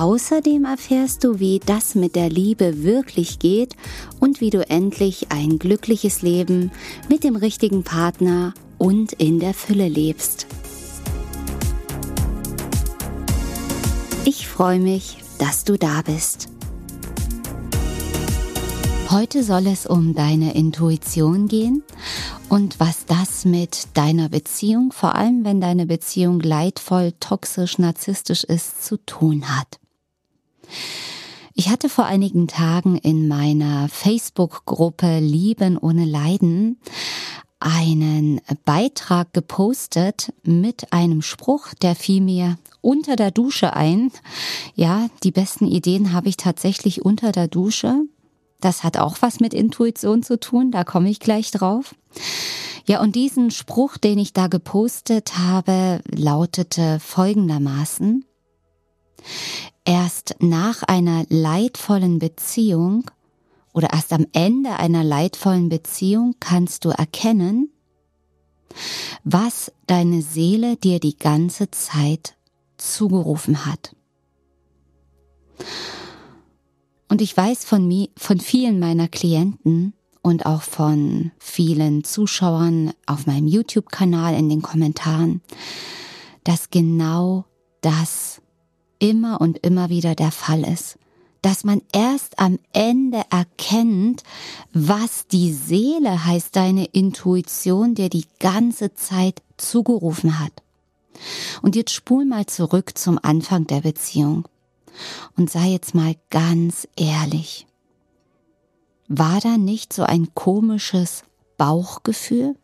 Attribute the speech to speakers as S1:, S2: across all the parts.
S1: Außerdem erfährst du, wie das mit der Liebe wirklich geht und wie du endlich ein glückliches Leben mit dem richtigen Partner und in der Fülle lebst. Ich freue mich, dass du da bist. Heute soll es um deine Intuition gehen und was das mit deiner Beziehung, vor allem wenn deine Beziehung leidvoll, toxisch, narzisstisch ist, zu tun hat. Ich hatte vor einigen Tagen in meiner Facebook-Gruppe Lieben ohne Leiden einen Beitrag gepostet mit einem Spruch, der fiel mir unter der Dusche ein. Ja, die besten Ideen habe ich tatsächlich unter der Dusche. Das hat auch was mit Intuition zu tun, da komme ich gleich drauf. Ja, und diesen Spruch, den ich da gepostet habe, lautete folgendermaßen. Erst nach einer leidvollen Beziehung oder erst am Ende einer leidvollen Beziehung kannst du erkennen, was deine Seele dir die ganze Zeit zugerufen hat. Und ich weiß von, mir, von vielen meiner Klienten und auch von vielen Zuschauern auf meinem YouTube-Kanal in den Kommentaren, dass genau das immer und immer wieder der Fall ist. Dass man erst am Ende erkennt, was die Seele heißt, deine Intuition dir die ganze Zeit zugerufen hat. Und jetzt spul mal zurück zum Anfang der Beziehung und sei jetzt mal ganz ehrlich. War da nicht so ein komisches Bauchgefühl?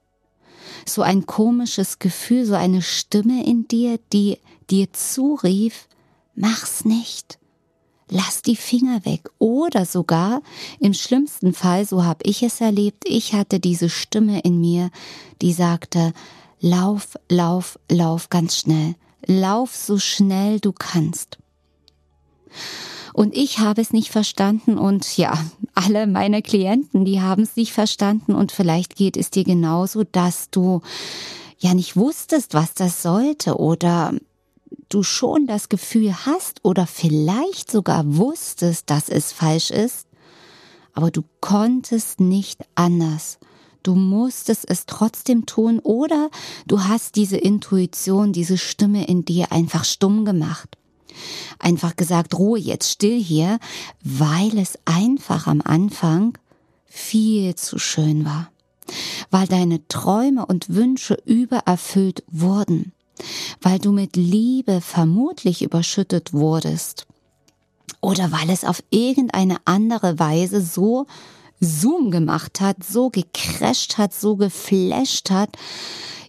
S1: So ein komisches Gefühl, so eine Stimme in dir, die dir zurief, mach's nicht. Lass die Finger weg. Oder sogar, im schlimmsten Fall, so habe ich es erlebt, ich hatte diese Stimme in mir, die sagte, lauf, lauf, lauf ganz schnell. Lauf so schnell du kannst. Und ich habe es nicht verstanden und ja, alle meine Klienten, die haben es nicht verstanden und vielleicht geht es dir genauso, dass du ja nicht wusstest, was das sollte oder du schon das Gefühl hast oder vielleicht sogar wusstest, dass es falsch ist, aber du konntest nicht anders. Du musstest es trotzdem tun oder du hast diese Intuition, diese Stimme in dir einfach stumm gemacht. Einfach gesagt, Ruhe jetzt still hier, weil es einfach am Anfang viel zu schön war. Weil deine Träume und Wünsche übererfüllt wurden weil du mit Liebe vermutlich überschüttet wurdest oder weil es auf irgendeine andere Weise so Zoom gemacht hat, so gecrasht hat, so geflasht hat,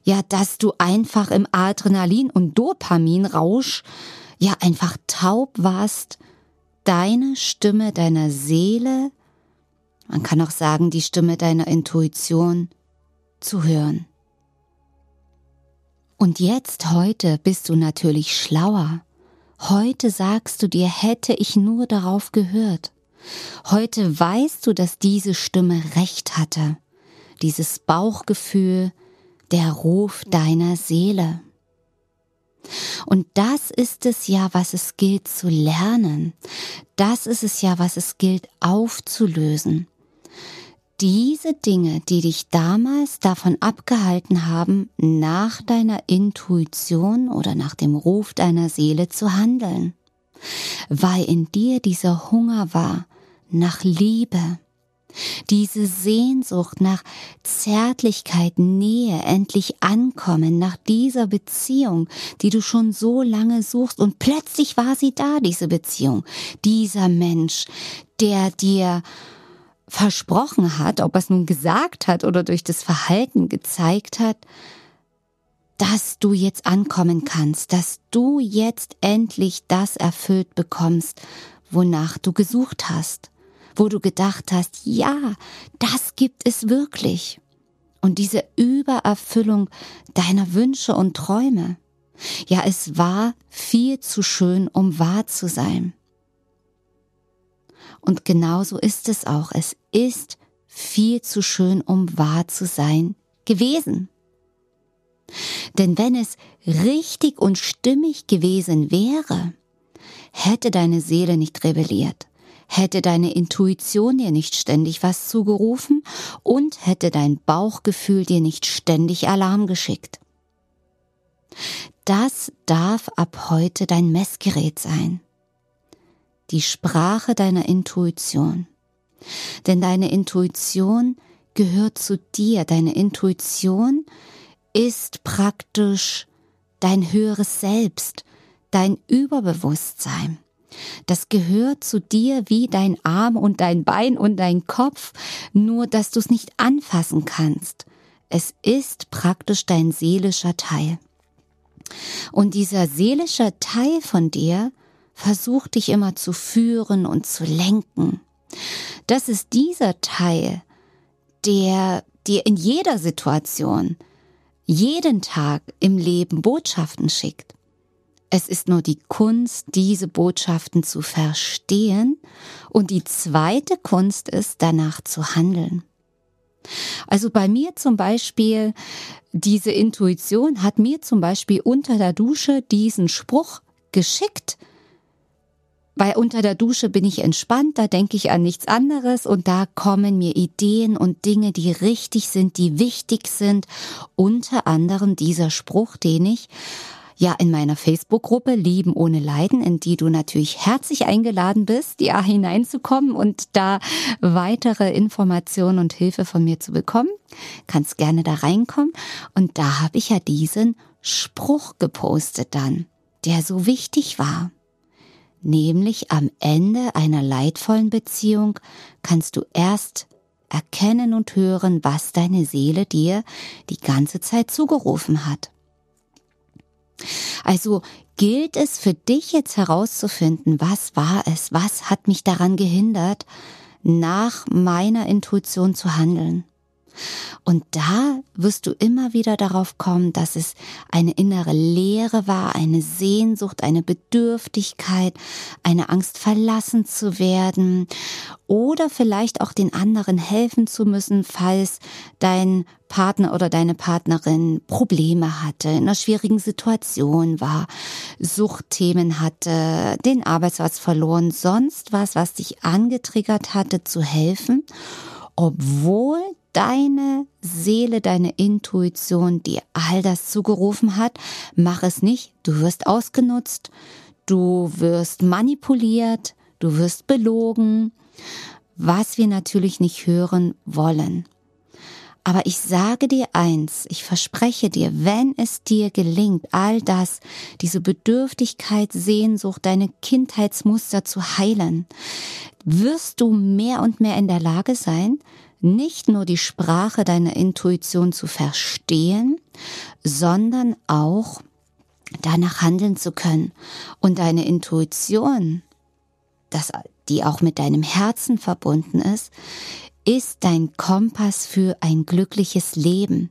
S1: ja, dass du einfach im Adrenalin- und Dopaminrausch ja einfach taub warst, deine Stimme deiner Seele, man kann auch sagen, die Stimme deiner Intuition zu hören. Und jetzt, heute, bist du natürlich schlauer. Heute sagst du dir, hätte ich nur darauf gehört. Heute weißt du, dass diese Stimme recht hatte. Dieses Bauchgefühl, der Ruf deiner Seele. Und das ist es ja, was es gilt zu lernen. Das ist es ja, was es gilt aufzulösen diese Dinge, die dich damals davon abgehalten haben, nach deiner Intuition oder nach dem Ruf deiner Seele zu handeln, weil in dir dieser Hunger war nach Liebe, diese Sehnsucht nach Zärtlichkeit, Nähe, endlich ankommen, nach dieser Beziehung, die du schon so lange suchst. Und plötzlich war sie da, diese Beziehung, dieser Mensch, der dir versprochen hat, ob er es nun gesagt hat oder durch das Verhalten gezeigt hat, dass du jetzt ankommen kannst, dass du jetzt endlich das erfüllt bekommst, wonach du gesucht hast, wo du gedacht hast, ja, das gibt es wirklich. Und diese Übererfüllung deiner Wünsche und Träume. Ja, es war viel zu schön, um wahr zu sein. Und genauso ist es auch. Es ist viel zu schön, um wahr zu sein gewesen. Denn wenn es richtig und stimmig gewesen wäre, hätte deine Seele nicht rebelliert, hätte deine Intuition dir nicht ständig was zugerufen und hätte dein Bauchgefühl dir nicht ständig Alarm geschickt. Das darf ab heute dein Messgerät sein. Die Sprache deiner Intuition. Denn deine Intuition gehört zu dir. Deine Intuition ist praktisch dein höheres Selbst, dein Überbewusstsein. Das gehört zu dir wie dein Arm und dein Bein und dein Kopf, nur dass du es nicht anfassen kannst. Es ist praktisch dein seelischer Teil. Und dieser seelische Teil von dir versucht dich immer zu führen und zu lenken. Das ist dieser Teil, der dir in jeder Situation, jeden Tag im Leben Botschaften schickt. Es ist nur die Kunst, diese Botschaften zu verstehen und die zweite Kunst ist, danach zu handeln. Also bei mir zum Beispiel, diese Intuition hat mir zum Beispiel unter der Dusche diesen Spruch geschickt, weil unter der Dusche bin ich entspannt, da denke ich an nichts anderes und da kommen mir Ideen und Dinge, die richtig sind, die wichtig sind. Unter anderem dieser Spruch, den ich ja in meiner Facebook-Gruppe Lieben ohne Leiden, in die du natürlich herzlich eingeladen bist, ja hineinzukommen und da weitere Informationen und Hilfe von mir zu bekommen. Kannst gerne da reinkommen. Und da habe ich ja diesen Spruch gepostet dann, der so wichtig war. Nämlich am Ende einer leidvollen Beziehung kannst du erst erkennen und hören, was deine Seele dir die ganze Zeit zugerufen hat. Also gilt es für dich jetzt herauszufinden, was war es, was hat mich daran gehindert, nach meiner Intuition zu handeln. Und da wirst du immer wieder darauf kommen, dass es eine innere Leere war, eine Sehnsucht, eine Bedürftigkeit, eine Angst verlassen zu werden oder vielleicht auch den anderen helfen zu müssen, falls dein Partner oder deine Partnerin Probleme hatte, in einer schwierigen Situation war, Suchtthemen hatte, den Arbeitsplatz verloren, sonst was, was dich angetriggert hatte, zu helfen, obwohl deine Seele, deine Intuition dir all das zugerufen hat, mach es nicht. Du wirst ausgenutzt, du wirst manipuliert, du wirst belogen, was wir natürlich nicht hören wollen. Aber ich sage dir eins, ich verspreche dir, wenn es dir gelingt, all das, diese Bedürftigkeit, Sehnsucht, deine Kindheitsmuster zu heilen, wirst du mehr und mehr in der Lage sein, nicht nur die Sprache deiner Intuition zu verstehen, sondern auch danach handeln zu können. Und deine Intuition, das, die auch mit deinem Herzen verbunden ist, ist dein Kompass für ein glückliches Leben.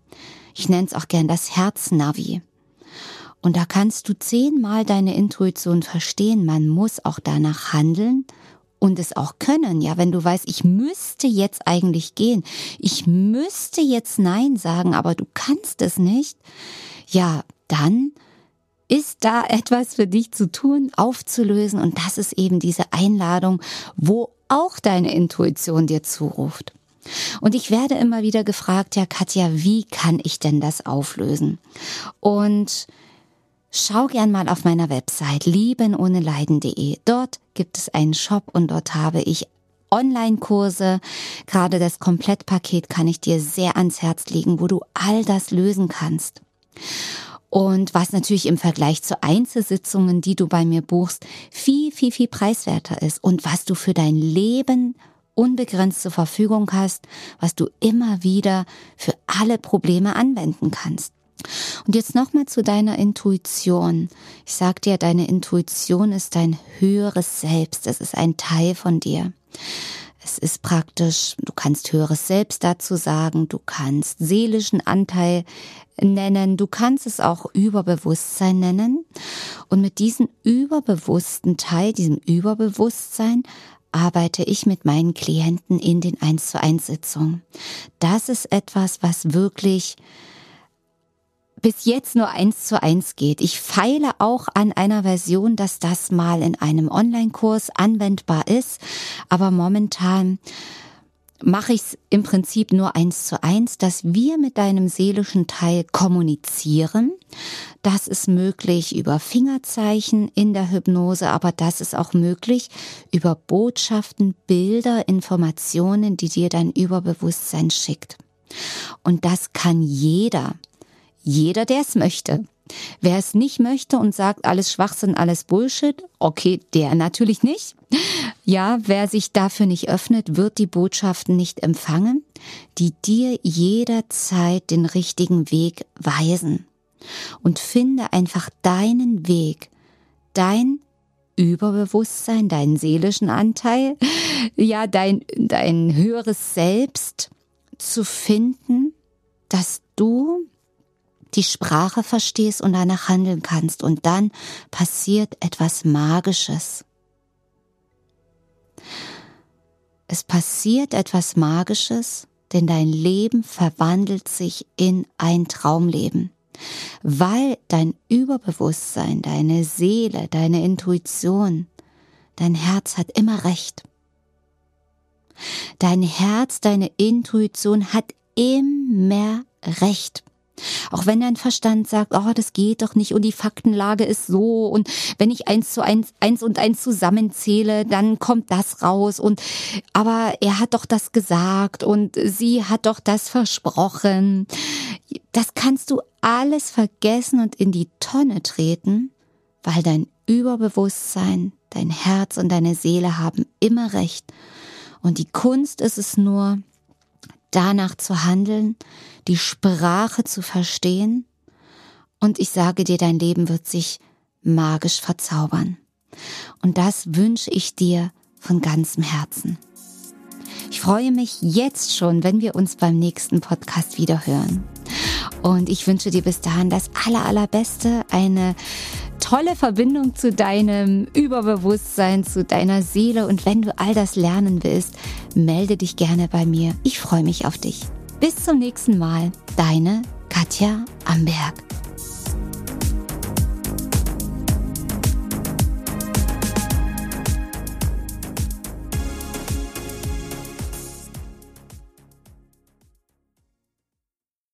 S1: Ich nenne es auch gern das Herznavi. Und da kannst du zehnmal deine Intuition verstehen. Man muss auch danach handeln und es auch können. Ja, wenn du weißt, ich müsste jetzt eigentlich gehen, ich müsste jetzt Nein sagen, aber du kannst es nicht. Ja, dann ist da etwas für dich zu tun, aufzulösen und das ist eben diese Einladung, wo auch deine Intuition dir zuruft. Und ich werde immer wieder gefragt, ja Katja, wie kann ich denn das auflösen? Und Schau gern mal auf meiner Website liebenohneleiden.de. Dort gibt es einen Shop und dort habe ich Online-Kurse. Gerade das Komplettpaket kann ich dir sehr ans Herz legen, wo du all das lösen kannst. Und was natürlich im Vergleich zu Einzelsitzungen, die du bei mir buchst, viel, viel, viel preiswerter ist und was du für dein Leben unbegrenzt zur Verfügung hast, was du immer wieder für alle Probleme anwenden kannst. Und jetzt nochmal zu deiner Intuition. Ich sag dir, deine Intuition ist dein höheres Selbst. Es ist ein Teil von dir. Es ist praktisch, du kannst höheres Selbst dazu sagen, du kannst seelischen Anteil nennen, du kannst es auch Überbewusstsein nennen. Und mit diesem überbewussten Teil, diesem Überbewusstsein, arbeite ich mit meinen Klienten in den 1 zu 1 Sitzungen. Das ist etwas, was wirklich bis jetzt nur eins zu eins geht. Ich feile auch an einer Version, dass das mal in einem Online-Kurs anwendbar ist, aber momentan mache ich es im Prinzip nur eins zu eins, dass wir mit deinem seelischen Teil kommunizieren. Das ist möglich über Fingerzeichen in der Hypnose, aber das ist auch möglich über Botschaften, Bilder, Informationen, die dir dein Überbewusstsein schickt. Und das kann jeder. Jeder, der es möchte. Wer es nicht möchte und sagt, alles Schwachsinn, alles Bullshit, okay, der natürlich nicht. Ja, wer sich dafür nicht öffnet, wird die Botschaften nicht empfangen, die dir jederzeit den richtigen Weg weisen. Und finde einfach deinen Weg, dein Überbewusstsein, deinen seelischen Anteil, ja, dein, dein höheres Selbst zu finden, dass du die Sprache verstehst und danach handeln kannst. Und dann passiert etwas Magisches. Es passiert etwas Magisches, denn dein Leben verwandelt sich in ein Traumleben, weil dein Überbewusstsein, deine Seele, deine Intuition, dein Herz hat immer recht. Dein Herz, deine Intuition hat immer recht. Auch wenn dein Verstand sagt, oh, das geht doch nicht und die Faktenlage ist so und wenn ich eins zu eins, eins und eins zusammenzähle, dann kommt das raus und, aber er hat doch das gesagt und sie hat doch das versprochen. Das kannst du alles vergessen und in die Tonne treten, weil dein Überbewusstsein, dein Herz und deine Seele haben immer recht. Und die Kunst ist es nur, danach zu handeln, die Sprache zu verstehen. Und ich sage dir, dein Leben wird sich magisch verzaubern. Und das wünsche ich dir von ganzem Herzen. Ich freue mich jetzt schon, wenn wir uns beim nächsten Podcast wieder hören. Und ich wünsche dir bis dahin das aller, allerbeste, eine tolle Verbindung zu deinem Überbewusstsein, zu deiner Seele. Und wenn du all das lernen willst, melde dich gerne bei mir. Ich freue mich auf dich. Bis zum nächsten Mal. Deine Katja Amberg.